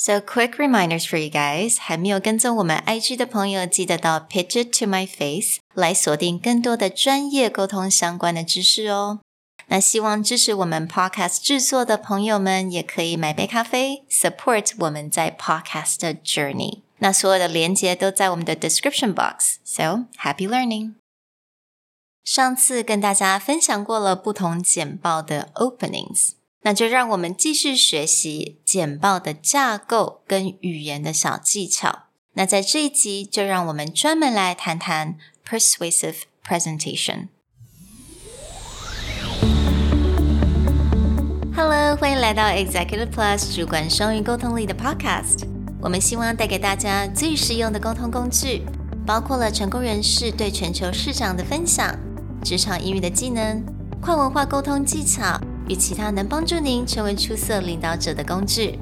So quick reminders for you guys，还没有跟踪我们 IG 的朋友，记得到 Pitch It to My Face 来锁定更多的专业沟通相关的知识哦。那希望支持我们 Podcast 制作的朋友们，也可以买杯咖啡，support 我们在 Podcast 的 journey。那所有的连接都在我们的 description box。So happy learning！上次跟大家分享过了不同简报的 openings。 那就让我们继续学习简报的架构跟语言的小技巧。那在这一集，就让我们专门来谈谈 persuasive presentation。Hello，欢迎来到 Executive Plus 主管双语沟通力的 Podcast。我们希望带给大家最实用的沟通工具，包括了成功人士对全球市场的分享、职场英语的技能、跨文化沟通技巧。与其他能帮助您成为出色领导者的工具。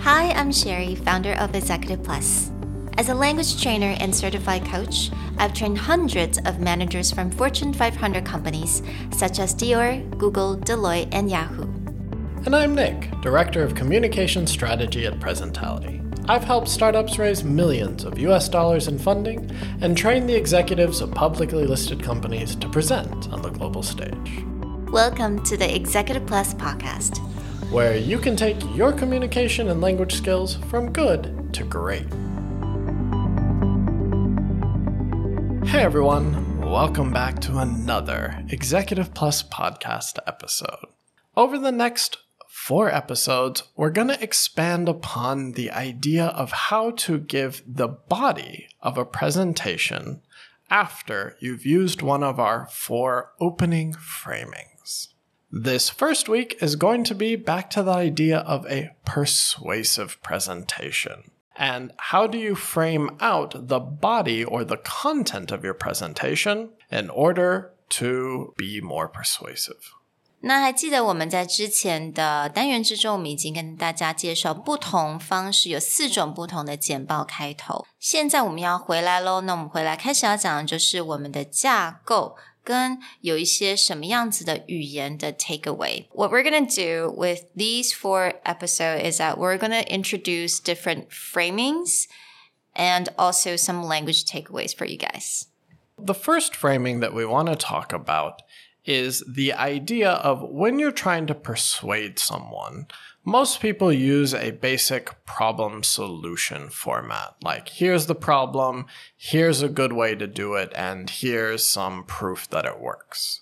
Hi, I'm Sherry, founder of Executive Plus. As a language trainer and certified coach, I've trained hundreds of managers from Fortune 500 companies such as Dior, Google, Deloitte, and Yahoo. And I'm Nick, Director of Communication Strategy at Presentality. I've helped startups raise millions of US dollars in funding and train the executives of publicly listed companies to present on the global stage. Welcome to the Executive Plus podcast, where you can take your communication and language skills from good to great. Hey everyone, welcome back to another Executive Plus podcast episode. Over the next four episodes, we're going to expand upon the idea of how to give the body of a presentation after you've used one of our four opening framing This first week is going to be back to the idea of a persuasive presentation. And how do you frame out the body or the content of your presentation in order to be more persuasive? 那还记得我们在之前的单元之中，我们已经跟大家介绍不同方式，有四种不同的简报开头。现在我们要回来喽，那我们回来开始要讲的就是我们的架构。 跟有一些什么样子的语言的 takeaway. What we're gonna do with these four episodes is that we're gonna introduce different framings and also some language takeaways for you guys. The first framing that we want to talk about is the idea of when you're trying to persuade someone most people use a basic problem solution format. Like, here's the problem, here's a good way to do it, and here's some proof that it works.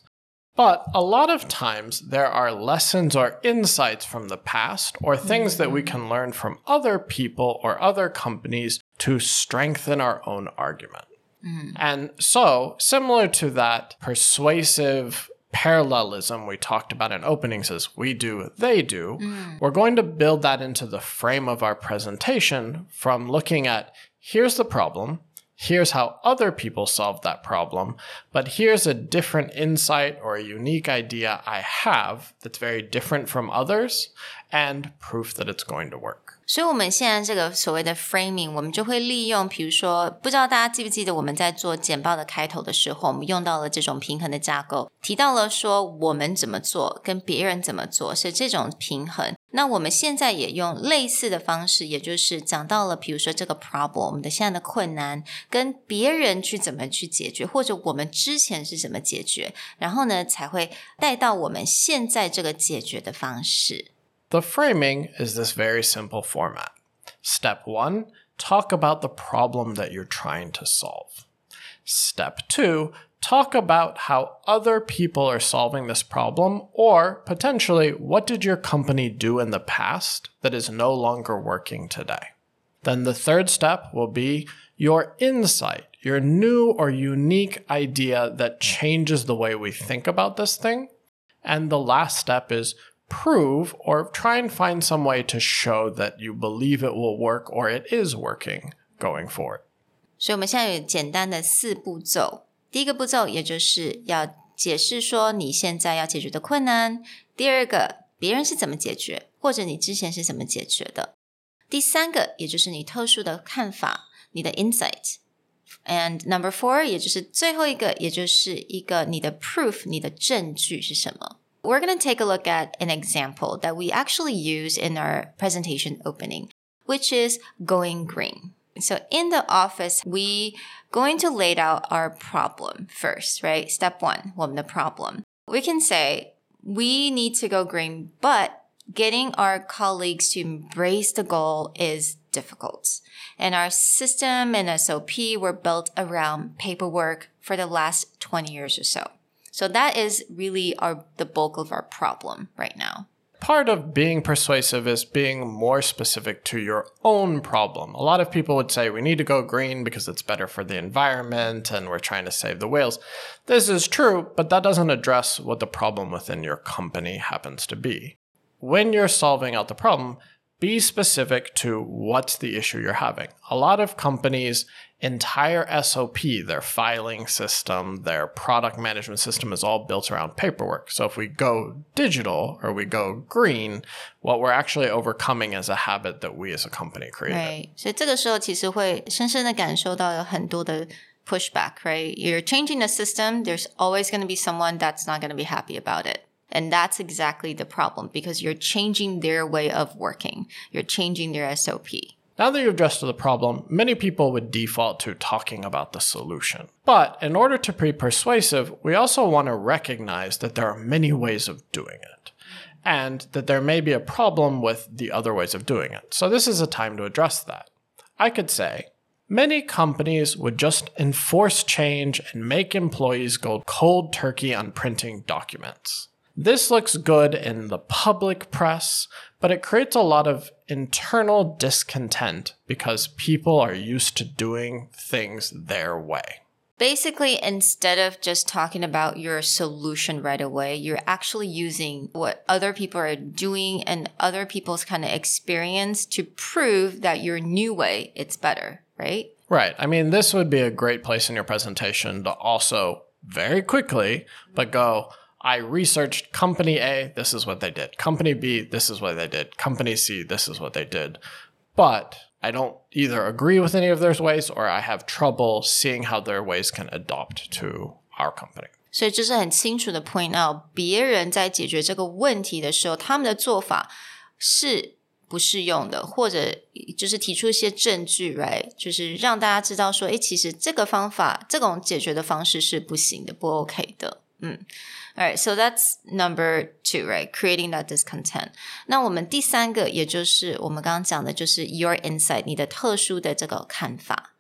But a lot of times there are lessons or insights from the past or things that we can learn from other people or other companies to strengthen our own argument. Mm. And so, similar to that persuasive parallelism we talked about in openings is we do, they do. Mm. We're going to build that into the frame of our presentation from looking at here's the problem, here's how other people solve that problem, but here's a different insight or a unique idea I have that's very different from others and proof that it's going to work. 所以，我们现在这个所谓的 framing，我们就会利用，比如说，不知道大家记不记得，我们在做简报的开头的时候，我们用到了这种平衡的架构，提到了说我们怎么做，跟别人怎么做是这种平衡。 那我们现在也用类似的方式，也就是讲到了，比如说这个 problem，我们的现在的困难，跟别人去怎么去解决，或者我们之前是怎么解决，然后呢，才会带到我们现在这个解决的方式。The framing is this very simple format. Step one, talk about the problem that you're trying to solve. Step two, talk about how other people are solving this problem, or potentially, what did your company do in the past that is no longer working today? Then the third step will be your insight, your new or unique idea that changes the way we think about this thing. And the last step is prove or try and find some way to show that you believe it will work or it is working going forward. 所以我们现在有简单的四步骤。 第一个步骤，也就是要解释说你现在要解决的困难；第二个，别人是怎么解决，或者你之前是怎么解决的；第三个，也就是你特殊的看法，你的 insight。And number four，也就是最后一个，也就是一个你的 proof，你的证据是什么。we're going to take a look at an example that we actually use in our presentation opening. which is going green. So in the office, we going to lay out our problem first, right? Step one, what the problem. We can say we need to go green, but getting our colleagues to embrace the goal is difficult. And our system and SOP were built around paperwork for the last 20 years or so. So that is really our the bulk of our problem right now. Part of being persuasive is being more specific to your own problem. A lot of people would say we need to go green because it's better for the environment and we're trying to save the whales. This is true, but that doesn't address what the problem within your company happens to be. When you're solving out the problem, be specific to what's the issue you're having. A lot of companies entire SOP, their filing system, their product management system is all built around paperwork. So if we go digital or we go green, what we're actually overcoming is a habit that we as a company created. Right. 所以这个时候其实会深深的感受到有很多的 pushback, right? You're changing the system, there's always going to be someone that's not going to be happy about it. And that's exactly the problem because you're changing their way of working. You're changing their SOP. Now that you've addressed the problem, many people would default to talking about the solution. But in order to be persuasive, we also want to recognize that there are many ways of doing it, and that there may be a problem with the other ways of doing it. So this is a time to address that. I could say, Many companies would just enforce change and make employees go cold turkey on printing documents. This looks good in the public press, but it creates a lot of internal discontent because people are used to doing things their way. Basically, instead of just talking about your solution right away, you're actually using what other people are doing and other people's kind of experience to prove that your new way it's better, right? Right. I mean, this would be a great place in your presentation to also very quickly, but go, I researched company A, this is what they did. Company B, this is what they did. Company C, this is what they did. But I don't either agree with any of their ways or I have trouble seeing how their ways can adopt to our company. 所以就是很清楚的 point out，别人在解决这个问题的时候，他们的做法是不适用的，或者就是提出一些证据，right？就是让大家知道说，诶，其实这个方法，这种解决的方式是不行的，不 OK 的， 嗯。all right, so that's number two, right? Creating that discontent. 那我们第三个，也就是我们刚刚讲的，就是 your insight，你的特殊的这个看法。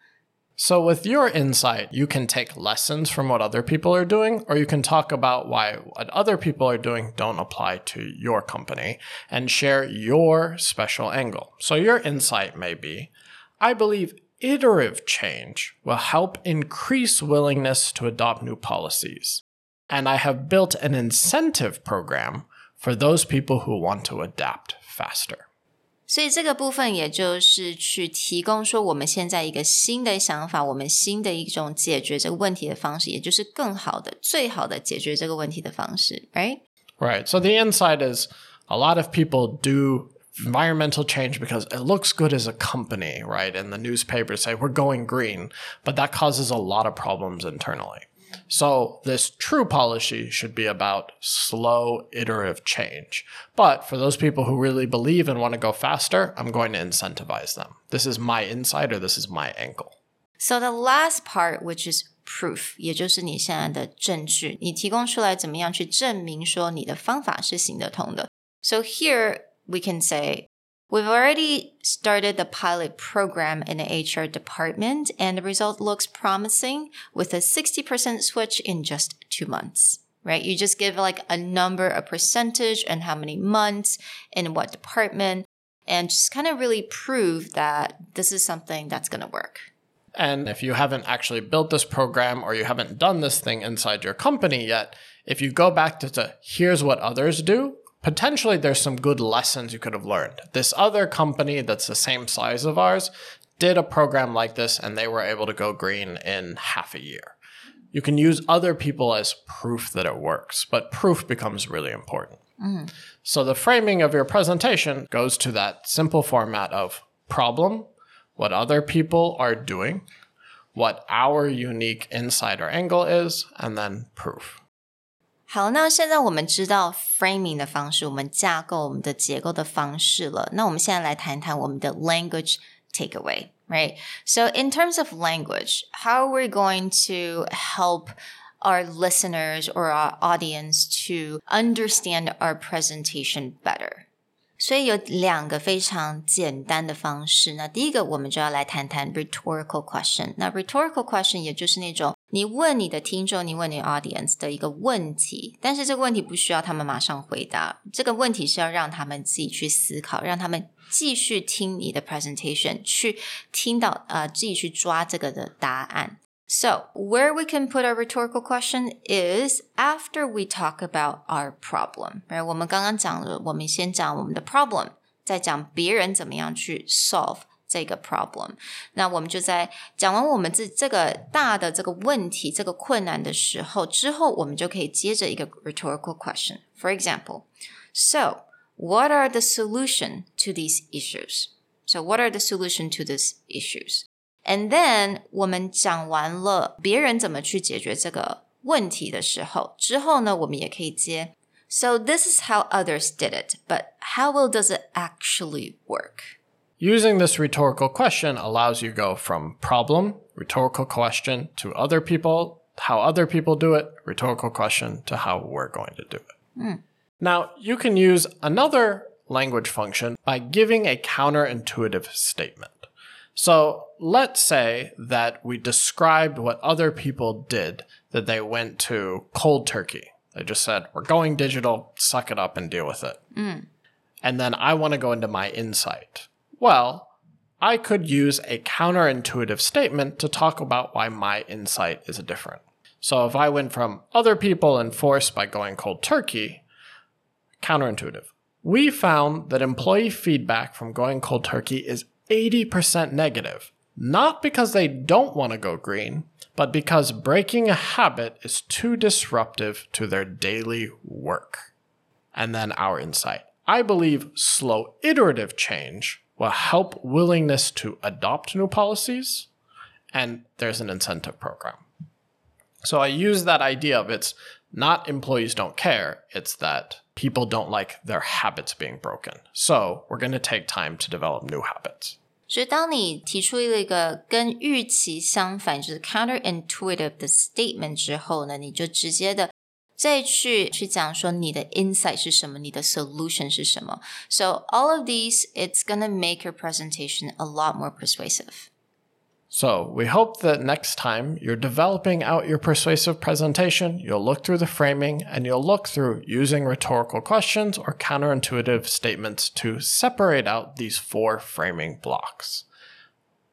So, with your insight, you can take lessons from what other people are doing, or you can talk about why what other people are doing don't apply to your company and share your special angle. So, your insight may be I believe iterative change will help increase willingness to adopt new policies and I have built an incentive program for those people who want to adapt faster. 所以这个部分也就是去提供说，我们现在一个新的想法，我们新的一种解决这个问题的方式，也就是更好的、最好的解决这个问题的方式，right? Right. So the insight is a lot of people do environmental change because it looks good as a company, right? And the newspapers say we're going green, but that causes a lot of problems internally. So this true policy should be about slow iterative change. But for those people who really believe and want to go faster, I'm going to incentivize them. This is my insight or this is my angle. So the last part, which is proof，也就是你现在的证据，你提供出来怎么样去证明说你的方法是行得通的。So here we can say We've already started the pilot program in the HR department, and the result looks promising with a 60% switch in just two months. Right? You just give like a number, a percentage, and how many months in what department, and just kind of really prove that this is something that's going to work. And if you haven't actually built this program or you haven't done this thing inside your company yet, if you go back to, to here's what others do, potentially there's some good lessons you could have learned. This other company that's the same size of ours did a program like this and they were able to go green in half a year. You can use other people as proof that it works, but proof becomes really important. Mm. So the framing of your presentation goes to that simple format of problem, what other people are doing, what our unique insider angle is, and then proof. 好，那现在我们知道 framing 的方式，我们架构我们的结构的方式了。那我们现在来谈谈我们的 language takeaway, right? So in terms of language, how are we going to help our listeners or our audience to understand our presentation better? 所以有两个非常简单的方式。那第一个，我们就要来谈谈 rhetorical question。那 rhetorical question 也就是那种 你问你的听众，你问你 audience 的一个问题，但是这个问题不需要他们马上回答，这个问题是要让他们自己去思考，让他们继续听你的 presentation，去听到呃自己去抓这个的答案。So, where we can put our rhetorical question is after we talk about our problem. Right? 我们刚刚讲了，我们先讲我们的 problem，再讲别人怎么样去 solve 这个 problem。那我们就在讲完我们这这个大的这个问题、这个困难的时候，之后我们就可以接着一个 rhetorical question. For example, so what are the solution to these issues? So what are the solution to these issues? And then 我们讲完了别人怎么去解决这个问题的时候，之后呢，我们也可以接。So this is how others did it, but how well does it actually work? Using this rhetorical question allows you to go from problem, rhetorical question, to other people, how other people do it, rhetorical question, to how we're going to do it. Mm. Now, you can use another language function by giving a counterintuitive statement. So let's say that we described what other people did, that they went to cold turkey. They just said, we're going digital, suck it up and deal with it. Mm. And then I want to go into my insight. Well, I could use a counterintuitive statement to talk about why my insight is different. So if I went from other people enforced by going cold turkey, counterintuitive. We found that employee feedback from going cold turkey is 80% negative. Not because they don't want to go green, but because breaking a habit is too disruptive to their daily work. And then our insight. I believe slow iterative change will help willingness to adopt new policies, and there's an incentive program. So I use that idea of it's not employees don't care, it's that people don't like their habits being broken. So we're going to take time to develop new habits. 所以，当你提出了一个跟预期相反，就是 counterintuitive 的 statement 之后呢，你就直接的 再去去讲说你的 insight 是什么，你的 solution 是什么。So all of these, it's gonna make your presentation a lot more persuasive. So, we hope that next time you're developing out your persuasive presentation, you'll look through the framing and you'll look through using rhetorical questions or counterintuitive statements to separate out these four framing blocks.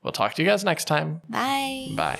We'll talk to you guys next time. Bye. Bye.